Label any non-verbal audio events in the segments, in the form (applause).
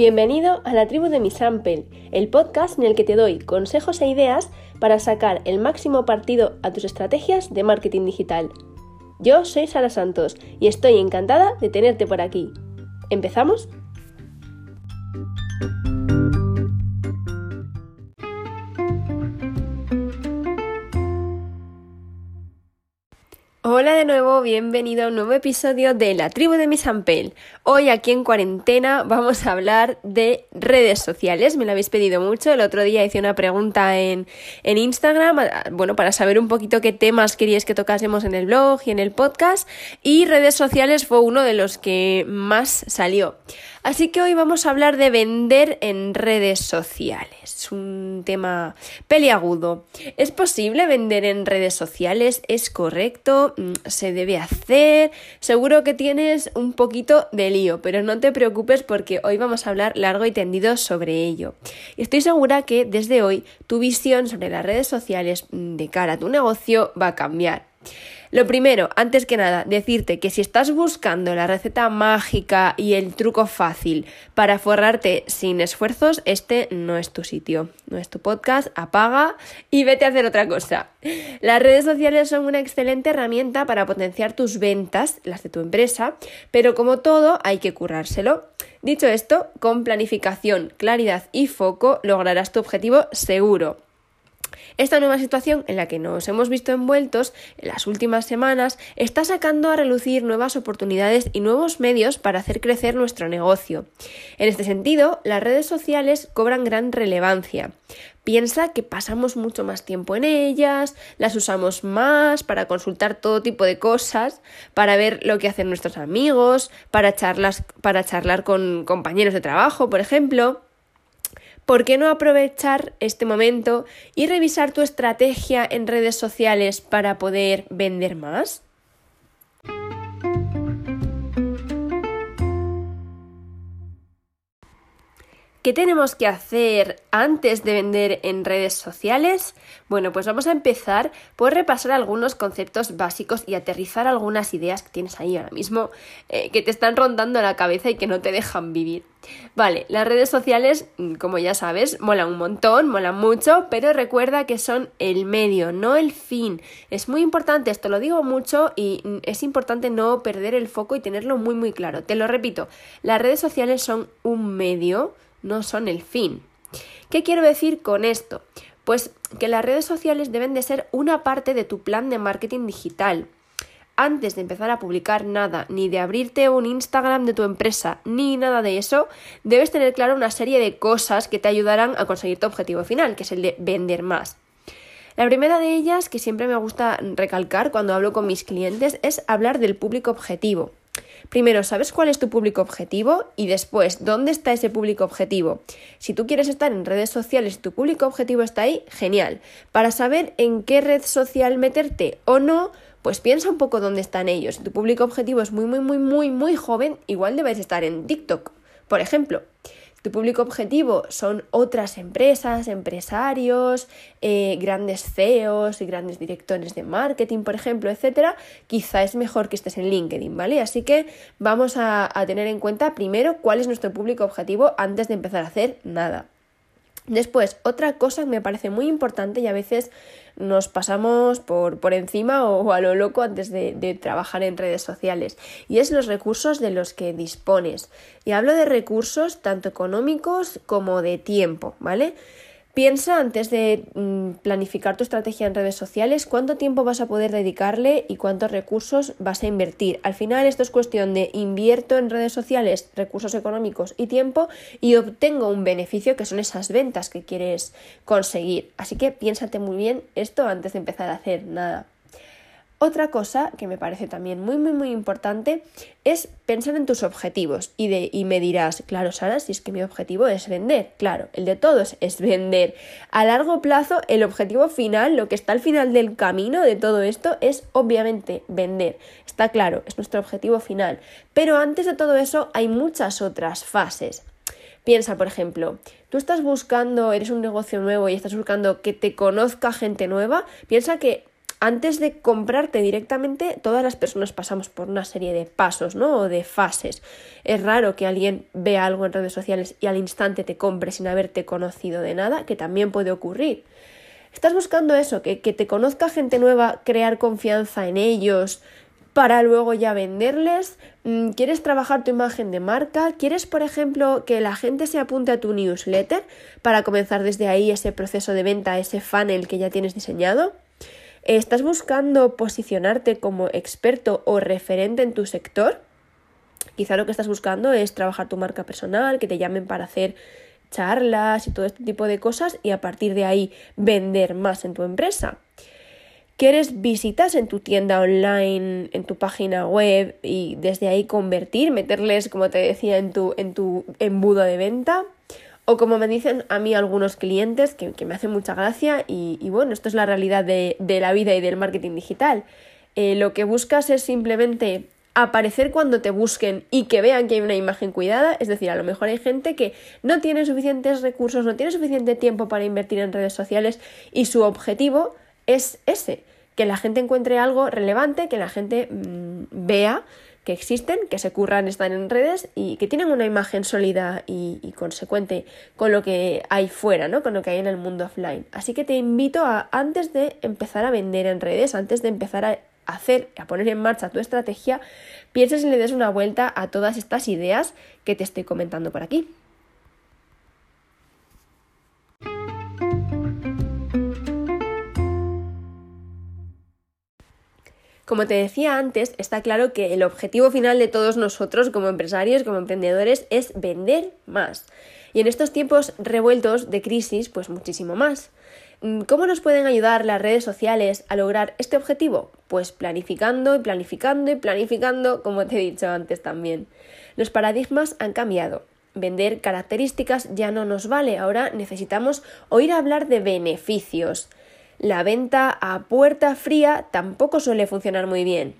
Bienvenido a la tribu de mi Sample, el podcast en el que te doy consejos e ideas para sacar el máximo partido a tus estrategias de marketing digital. Yo soy Sara Santos y estoy encantada de tenerte por aquí. ¿Empezamos? Hola de nuevo, bienvenido a un nuevo episodio de La tribu de Miss Ampel. Hoy aquí en cuarentena vamos a hablar de redes sociales, me lo habéis pedido mucho, el otro día hice una pregunta en, en Instagram, bueno, para saber un poquito qué temas queríais que tocásemos en el blog y en el podcast, y redes sociales fue uno de los que más salió. Así que hoy vamos a hablar de vender en redes sociales. Es un tema peliagudo. ¿Es posible vender en redes sociales? ¿Es correcto? Mm, ¿Se debe hacer? Seguro que tienes un poquito de pero no te preocupes porque hoy vamos a hablar largo y tendido sobre ello. Estoy segura que desde hoy tu visión sobre las redes sociales mm, de cara a tu negocio va a cambiar. Lo primero, antes que nada, decirte que si estás buscando la receta mágica y el truco fácil para forrarte sin esfuerzos, este no es tu sitio, no es tu podcast, apaga y vete a hacer otra cosa. Las redes sociales son una excelente herramienta para potenciar tus ventas, las de tu empresa, pero como todo hay que currárselo. Dicho esto, con planificación, claridad y foco lograrás tu objetivo seguro. Esta nueva situación en la que nos hemos visto envueltos en las últimas semanas está sacando a relucir nuevas oportunidades y nuevos medios para hacer crecer nuestro negocio. En este sentido, las redes sociales cobran gran relevancia. Piensa que pasamos mucho más tiempo en ellas, las usamos más para consultar todo tipo de cosas, para ver lo que hacen nuestros amigos, para, para charlar con compañeros de trabajo, por ejemplo. ¿Por qué no aprovechar este momento y revisar tu estrategia en redes sociales para poder vender más? ¿Qué tenemos que hacer antes de vender en redes sociales? Bueno, pues vamos a empezar por repasar algunos conceptos básicos y aterrizar algunas ideas que tienes ahí ahora mismo eh, que te están rondando la cabeza y que no te dejan vivir. Vale, las redes sociales, mm, como ya sabes, molan un montón, molan mucho, pero recuerda que son el medio, no el fin. Es muy importante, esto lo digo mucho y mm, es importante no perder el foco y tenerlo muy muy claro. Te lo repito, las redes sociales son un medio no son el fin. ¿Qué quiero decir con esto? Pues que las redes sociales deben de ser una parte de tu plan de marketing digital. Antes de empezar a publicar nada, ni de abrirte un Instagram de tu empresa, ni nada de eso, debes tener claro una serie de cosas que te ayudarán a conseguir tu objetivo final, que es el de vender más. La primera de ellas, que siempre me gusta recalcar cuando hablo con mis clientes, es hablar del público objetivo. Primero, ¿sabes cuál es tu público objetivo? Y después, ¿dónde está ese público objetivo? Si tú quieres estar en redes sociales y tu público objetivo está ahí, genial. Para saber en qué red social meterte o no, pues piensa un poco dónde están ellos. Si tu público objetivo es muy, muy, muy, muy, muy joven, igual debes estar en TikTok, por ejemplo tu público objetivo son otras empresas, empresarios, eh, grandes CEOs y grandes directores de marketing, por ejemplo, etcétera, quizá es mejor que estés en LinkedIn, ¿vale? Así que vamos a tener en cuenta primero cuál es nuestro público objetivo antes de empezar a hacer nada. Después, otra cosa que me parece muy importante y a veces nos pasamos por, por encima o, a lo loco antes de, de, trabajar en redes sociales y es los recursos de los que dispones. Y hablo de recursos tanto económicos como de tiempo, ¿vale? Piensa antes de mm, planificar tu estrategia en redes sociales cuánto tiempo vas a poder dedicarle y cuántos recursos vas a invertir. Al final esto es cuestión de invierto en redes sociales recursos económicos y tiempo y obtengo un beneficio que son esas ventas que quieres conseguir. Así que piénsate muy bien esto antes de empezar a hacer nada. Otra cosa que me parece también muy, muy, muy importante es pensar en tus objetivos y, de, y me dirás, claro, Sara, si es que mi objetivo es vender. Claro, el de todos es vender. A largo plazo, el objetivo final, lo que está al final del camino de todo esto, es obviamente vender. Está claro, es nuestro objetivo final. Pero antes de todo eso hay muchas otras fases. Piensa, por ejemplo, tú estás buscando, eres un negocio nuevo y estás buscando que te conozca gente nueva, piensa que antes de comprarte directamente, todas las personas pasamos por una serie de pasos, ¿no? O de fases. Es raro que alguien vea algo en redes sociales y al instante te compre sin haberte conocido de nada, que también puede ocurrir. Estás buscando eso, que, que te conozca gente nueva, crear confianza en ellos, para luego ya venderles? Mm, ¿Quieres trabajar tu imagen de marca? ¿Quieres, por ejemplo, que la gente se apunte a tu newsletter para comenzar desde ahí ese proceso de venta, ese funnel que ya tienes diseñado? ¿Estás buscando posicionarte como experto o referente en tu sector? Quizá lo que estás buscando es trabajar tu marca personal, que te llamen para hacer charlas y todo este tipo de cosas y a partir de ahí vender más en tu empresa. ¿Quieres visitas en tu tienda online, en tu página web y desde ahí convertir, meterles, como te decía, en tu, en tu embudo de venta? O como me dicen a mí algunos clientes, que, me hacen mucha gracia, y, bueno, esto es la realidad de, la vida y del marketing digital. Eh, lo que buscas es simplemente aparecer cuando te busquen y que vean que hay una imagen cuidada. Es decir, a lo mejor hay gente que no tiene suficientes recursos, no tiene suficiente tiempo para invertir en redes sociales y su objetivo es ese, que la gente encuentre algo relevante, que la gente mm, vea que existen, que se curran, están en redes y que tienen una imagen sólida y, consecuente con lo que hay fuera, ¿no? Con lo que hay en el mundo offline. Así que te invito a, antes de empezar a vender en redes, antes de empezar a hacer, a poner en marcha tu estrategia, pienses y le des una vuelta a todas estas ideas que te estoy comentando por aquí. Como te decía antes, está claro que el objetivo final de todos nosotros como empresarios, como emprendedores, es vender más. Y en estos tiempos revueltos de crisis, pues muchísimo más. Mm, ¿Cómo nos pueden ayudar las redes sociales a lograr este objetivo? Pues planificando y planificando y planificando, como te he dicho antes también. Los paradigmas han cambiado. Vender características ya no nos vale, ahora necesitamos oír hablar de beneficios la venta a puerta fría tampoco suele funcionar muy bien.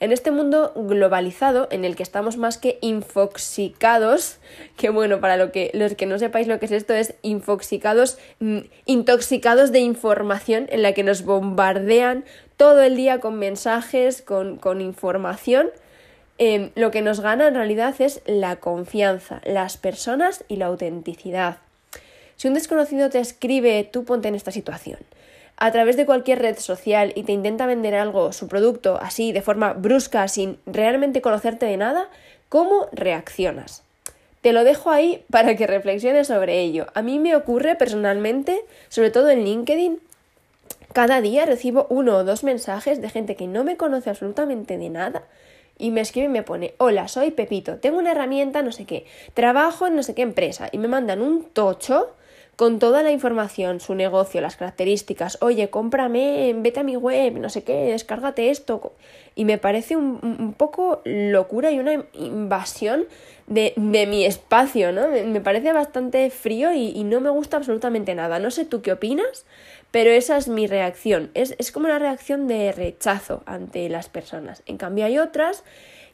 En este mundo globalizado, en el que estamos más que infoxicados, (laughs) que bueno, para lo que, los que no sepáis lo que es esto, es infoxicados, mm, intoxicados de información en la que nos bombardean todo el día con mensajes, con, información, em, lo que nos gana en realidad es la confianza, las personas y la autenticidad. Si un desconocido te escribe, tú ponte en esta situación a través de cualquier red social y te intenta vender algo, su producto, así, de forma brusca, sin realmente conocerte de nada, ¿cómo reaccionas? Te lo dejo ahí para que reflexiones sobre ello. A mí me ocurre personalmente, sobre todo en LinkedIn, cada día recibo uno o dos mensajes de gente que no me conoce absolutamente de nada y me escribe y me pone, hola, soy Pepito, tengo una herramienta, no sé qué, trabajo en no sé qué empresa y me mandan un tocho con toda la información, su negocio, las características, oye, cómprame, vete a mi web, no sé qué, descárgate esto. Y me parece un, poco locura y una invasión de, mi espacio, ¿no? Me, parece bastante frío y, no me gusta absolutamente nada. No sé tú qué opinas, pero esa es mi reacción. Es, es como una reacción de rechazo ante las personas. En cambio hay otras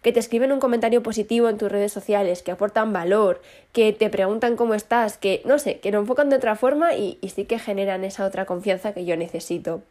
que te escriben un comentario positivo en tus redes sociales, que aportan valor, que te preguntan cómo estás, que no sé, que lo enfocan de otra forma y, y sí que generan esa otra confianza que yo necesito.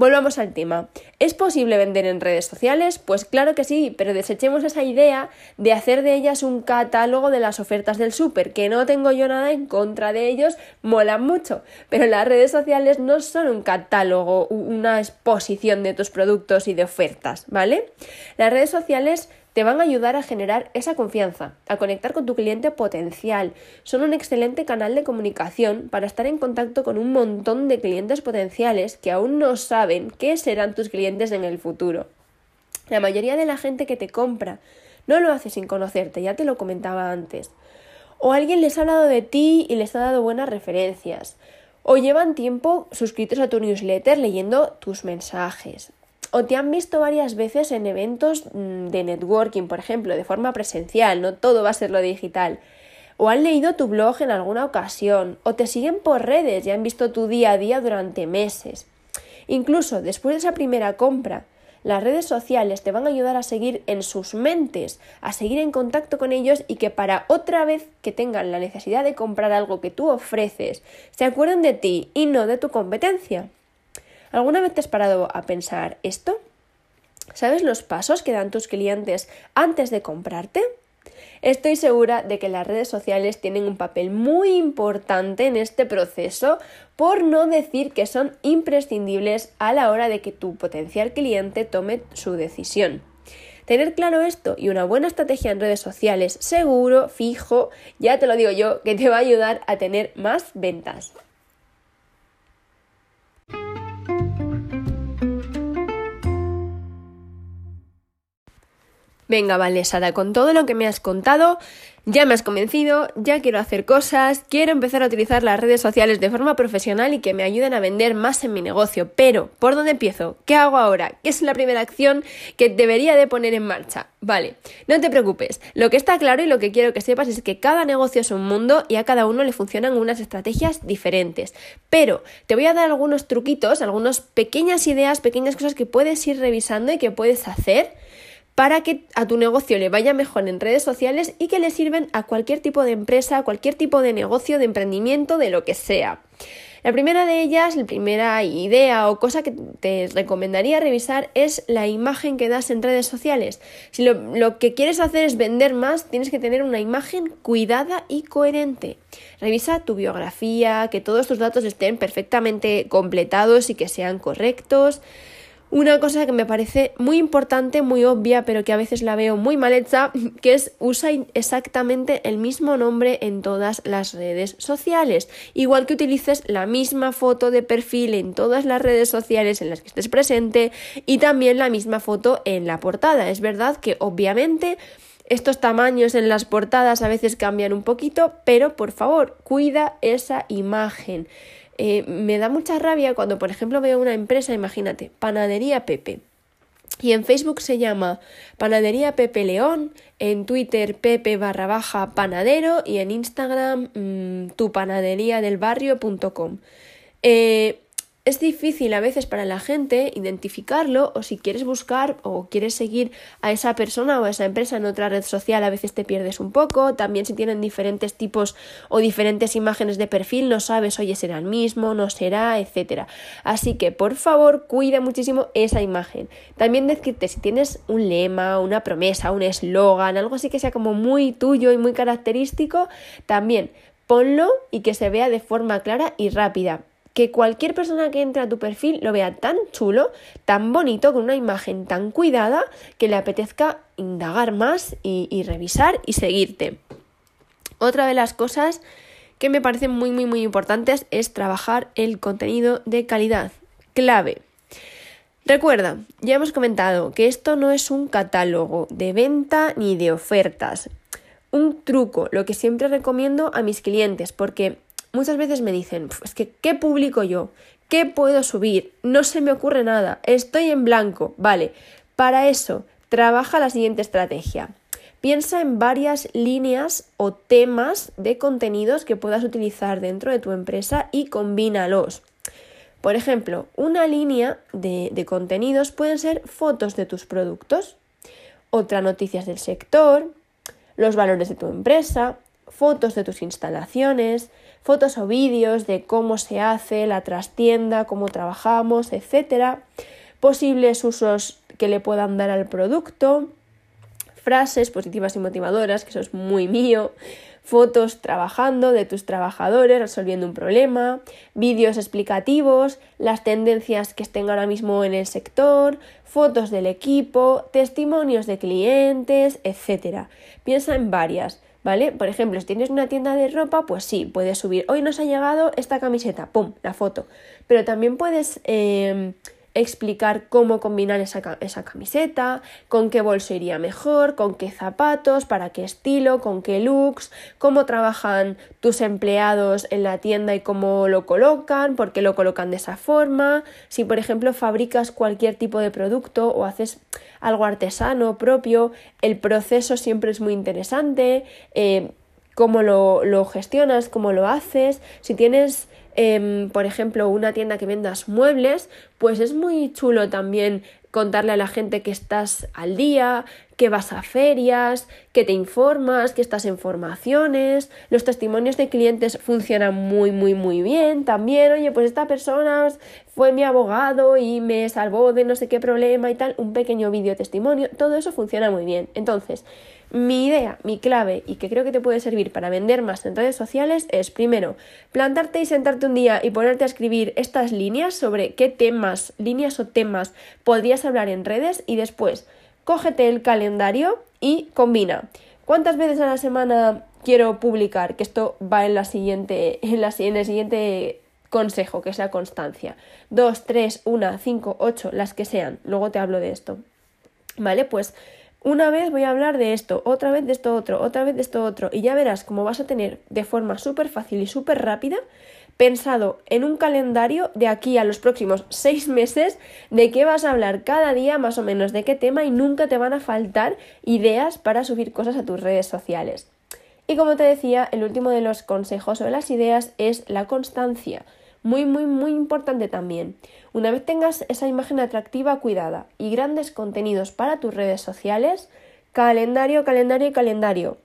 Volvamos al tema. ¿Es posible vender en redes sociales? Pues claro que sí, pero desechemos esa idea de hacer de ellas un catálogo de las ofertas del súper, que no tengo yo nada en contra de ellos, molan mucho, pero las redes sociales no son un catálogo, una exposición de tus productos y de ofertas, ¿vale? Las redes sociales te van a ayudar a generar esa confianza, a conectar con tu cliente potencial. Son un excelente canal de comunicación para estar en contacto con un montón de clientes potenciales que aún no saben qué serán tus clientes en el futuro. La mayoría de la gente que te compra no lo hace sin conocerte, ya te lo comentaba antes. O alguien les ha hablado de ti y les ha dado buenas referencias. O llevan tiempo suscritos a tu newsletter leyendo tus mensajes o te han visto varias veces en eventos mm, de networking, por ejemplo, de forma presencial, no todo va a ser lo digital. O han leído tu blog en alguna ocasión, o te siguen por redes y han visto tu día a día durante meses. Incluso después de esa primera compra, las redes sociales te van a ayudar a seguir en sus mentes, a seguir en contacto con ellos y que para otra vez que tengan la necesidad de comprar algo que tú ofreces, se acuerden de ti y no de tu competencia. ¿Alguna vez te has parado a pensar esto? ¿Sabes los pasos que dan tus clientes antes de comprarte? Estoy segura de que las redes sociales tienen un papel muy importante en este proceso, por no decir que son imprescindibles a la hora de que tu potencial cliente tome su decisión. Tener claro esto y una buena estrategia en redes sociales seguro, fijo, ya te lo digo yo, que te va a ayudar a tener más ventas. Venga, vale, Sara, con todo lo que me has contado, ya me has convencido, ya quiero hacer cosas, quiero empezar a utilizar las redes sociales de forma profesional y que me ayuden a vender más en mi negocio. Pero, ¿por dónde empiezo? ¿Qué hago ahora? ¿Qué es la primera acción que debería de poner en marcha? Vale, no te preocupes. Lo que está claro y lo que quiero que sepas es que cada negocio es un mundo y a cada uno le funcionan unas estrategias diferentes. Pero te voy a dar algunos truquitos, algunas pequeñas ideas, pequeñas cosas que puedes ir revisando y que puedes hacer para que a tu negocio le vaya mejor en redes sociales y que le sirven a cualquier tipo de empresa, a cualquier tipo de negocio, de emprendimiento, de lo que sea. La primera de ellas, la primera idea o cosa que te recomendaría revisar es la imagen que das en redes sociales. Si lo, lo, que quieres hacer es vender más, tienes que tener una imagen cuidada y coherente. Revisa tu biografía, que todos tus datos estén perfectamente completados y que sean correctos. Una cosa que me parece muy importante, muy obvia, pero que a veces la veo muy mal hecha, (laughs) que es usa exactamente el mismo nombre en todas las redes sociales. Igual que utilices la misma foto de perfil en todas las redes sociales en las que estés presente y también la misma foto en la portada. Es verdad que obviamente estos tamaños en las portadas a veces cambian un poquito, pero por favor, cuida esa imagen. Eh, me da mucha rabia cuando, por ejemplo, veo una empresa, imagínate, Panadería Pepe. Y en Facebook se llama Panadería Pepe León, en Twitter Pepe barra baja panadero y en Instagram mmm, tupanaderiadelbarrio.com. Eh, es difícil a veces para la gente identificarlo o si quieres buscar o quieres seguir a esa persona o a esa empresa en otra red social a veces te pierdes un poco, también si tienen diferentes tipos o diferentes imágenes de perfil no sabes, oye, será el mismo, no será, etcétera. Así que por favor cuida muchísimo esa imagen. También decirte si tienes un lema, una promesa, un eslogan, algo así que sea como muy tuyo y muy característico, también ponlo y que se vea de forma clara y rápida que cualquier persona que entre a tu perfil lo vea tan chulo, tan bonito, con una imagen tan cuidada, que le apetezca indagar más y, revisar y seguirte. Otra de las cosas que me parecen muy, muy, muy importantes es trabajar el contenido de calidad. Clave. Recuerda, ya hemos comentado que esto no es un catálogo de venta ni de ofertas. Un truco, lo que siempre recomiendo a mis clientes, porque muchas veces me dicen, es que, ¿qué publico yo? ¿Qué puedo subir? No se me ocurre nada, estoy en blanco. Vale, para eso, trabaja la siguiente estrategia. Piensa en varias líneas o temas de contenidos que puedas utilizar dentro de tu empresa y combínalos. Por ejemplo, una línea de, de contenidos pueden ser fotos de tus productos, otra noticias del sector, los valores de tu empresa, fotos de tus instalaciones, fotos o vídeos de cómo se hace la trastienda, cómo trabajamos, etcétera, posibles usos que le puedan dar al producto, frases positivas y motivadoras, que eso es muy mío, fotos trabajando de tus trabajadores resolviendo un problema, vídeos explicativos, las tendencias que estén ahora mismo en el sector, fotos del equipo, testimonios de clientes, etc. Piensa en varias. ¿Vale? Por ejemplo, si tienes una tienda de ropa, pues sí, puedes subir, hoy nos ha llegado esta camiseta, ¡pum!, la foto. Pero también puedes em, explicar cómo combinar esa, esa, camiseta, con qué bolso iría mejor, con qué zapatos, para qué estilo, con qué looks, cómo trabajan tus empleados en la tienda y cómo lo colocan, por qué lo colocan de esa forma, si por ejemplo fabricas cualquier tipo de producto o haces algo artesano propio, el proceso siempre es muy interesante, eh, cómo lo, lo gestionas, cómo lo haces, si tienes Em, por ejemplo, una tienda que vendas muebles, pues es muy chulo también contarle a la gente que estás al día, que vas a ferias, que te informas, que estás en formaciones. Los testimonios de clientes funcionan muy, muy, muy bien. También, oye, pues esta persona fue mi abogado y me salvó de no sé qué problema y tal. Un pequeño vídeo testimonio. Todo eso funciona muy bien. Entonces, mi idea, mi clave y que creo que te puede servir para vender más en redes sociales es primero plantarte y sentarte un día y ponerte a escribir estas líneas sobre qué temas, líneas o temas podrías hablar en redes y después cógete el calendario y combina. ¿Cuántas veces a la semana quiero publicar? Que esto va en la siguiente, en, la, en el siguiente consejo, que es la constancia. Dos, tres, una, cinco, ocho, las que sean. Luego te hablo de esto. ¿Vale? Pues una vez voy a hablar de esto, otra vez de esto otro, otra vez de esto otro, y ya verás cómo vas a tener de forma súper fácil y súper rápida pensado en un calendario de aquí a los próximos seis meses de qué vas a hablar cada día, más o menos de qué tema, y nunca te van a faltar ideas para subir cosas a tus redes sociales. Y como te decía, el último de los consejos o las ideas es la constancia. Muy, muy, muy importante también. Una vez tengas esa imagen atractiva, cuidada y grandes contenidos para tus redes sociales, calendario, calendario y calendario.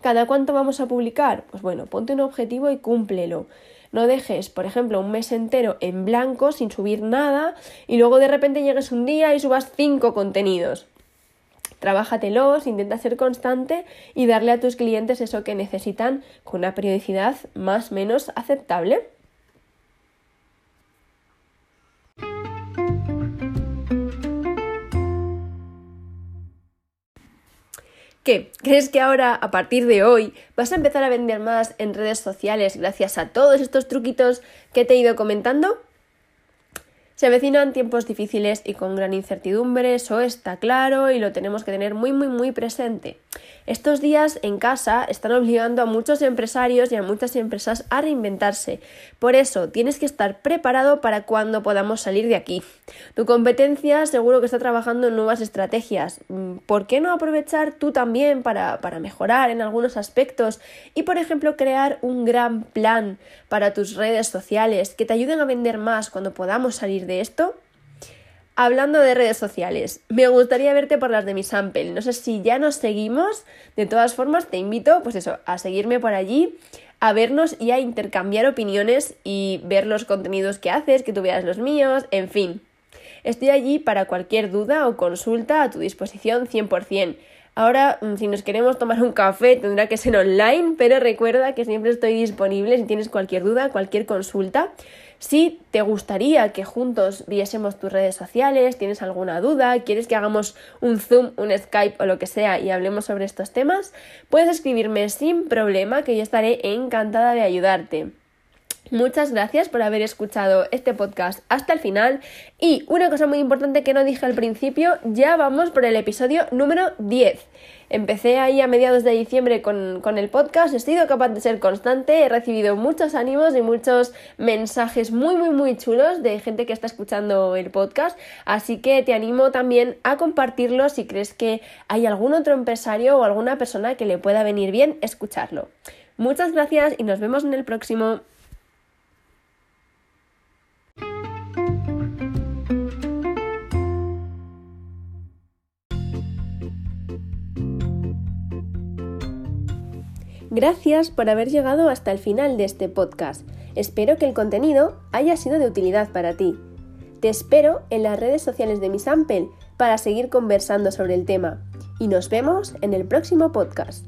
¿Cada cuánto vamos a publicar? Pues bueno, ponte un objetivo y cúmplelo. No dejes, por ejemplo, un mes entero en blanco sin subir nada y luego de repente llegues un día y subas cinco contenidos. Trabájatelos, intenta ser constante y darle a tus clientes eso que necesitan con una periodicidad más o menos aceptable. ¿Qué? ¿Crees que ahora, a partir de hoy, vas a empezar a vender más en redes sociales gracias a todos estos truquitos que te he ido comentando? Se avecinan tiempos difíciles y con gran incertidumbre, eso está claro y lo tenemos que tener muy muy muy presente. Estos días en casa están obligando a muchos empresarios y a muchas empresas a reinventarse. Por eso tienes que estar preparado para cuando podamos salir de aquí. Tu competencia seguro que está trabajando en nuevas estrategias. Mm, ¿Por qué no aprovechar tú también para, para mejorar en algunos aspectos y, por ejemplo, crear un gran plan para tus redes sociales que te ayuden a vender más cuando podamos salir de esto? Hablando de redes sociales, me gustaría verte por las de mi sample. No sé si ya nos seguimos. De todas formas, te invito, pues eso, a seguirme por allí, a vernos y a intercambiar opiniones y ver los contenidos que haces, que tú veas los míos, en fin. Estoy allí para cualquier duda o consulta a tu disposición 100%. Ahora, mm, si nos queremos tomar un café, tendrá que ser online, pero recuerda que siempre estoy disponible si tienes cualquier duda, cualquier consulta. Si te gustaría que juntos viésemos tus redes sociales, tienes alguna duda, quieres que hagamos un Zoom, un Skype o lo que sea y hablemos sobre estos temas, puedes escribirme sin problema que yo estaré encantada de ayudarte. Muchas gracias por haber escuchado este podcast hasta el final y una cosa muy importante que no dije al principio, ya vamos por el episodio número 10. Empecé ahí a mediados de diciembre con, con, el podcast, he sido capaz de ser constante, he recibido muchos ánimos y muchos mensajes muy, muy, muy chulos de gente que está escuchando el podcast, así que te animo también a compartirlo si crees que hay algún otro empresario o alguna persona que le pueda venir bien escucharlo. Muchas gracias y nos vemos en el próximo. Gracias por haber llegado hasta el final de este podcast. Espero que el contenido haya sido de utilidad para ti. Te espero en las redes sociales de mi Sample para seguir conversando sobre el tema. Y nos vemos en el próximo podcast.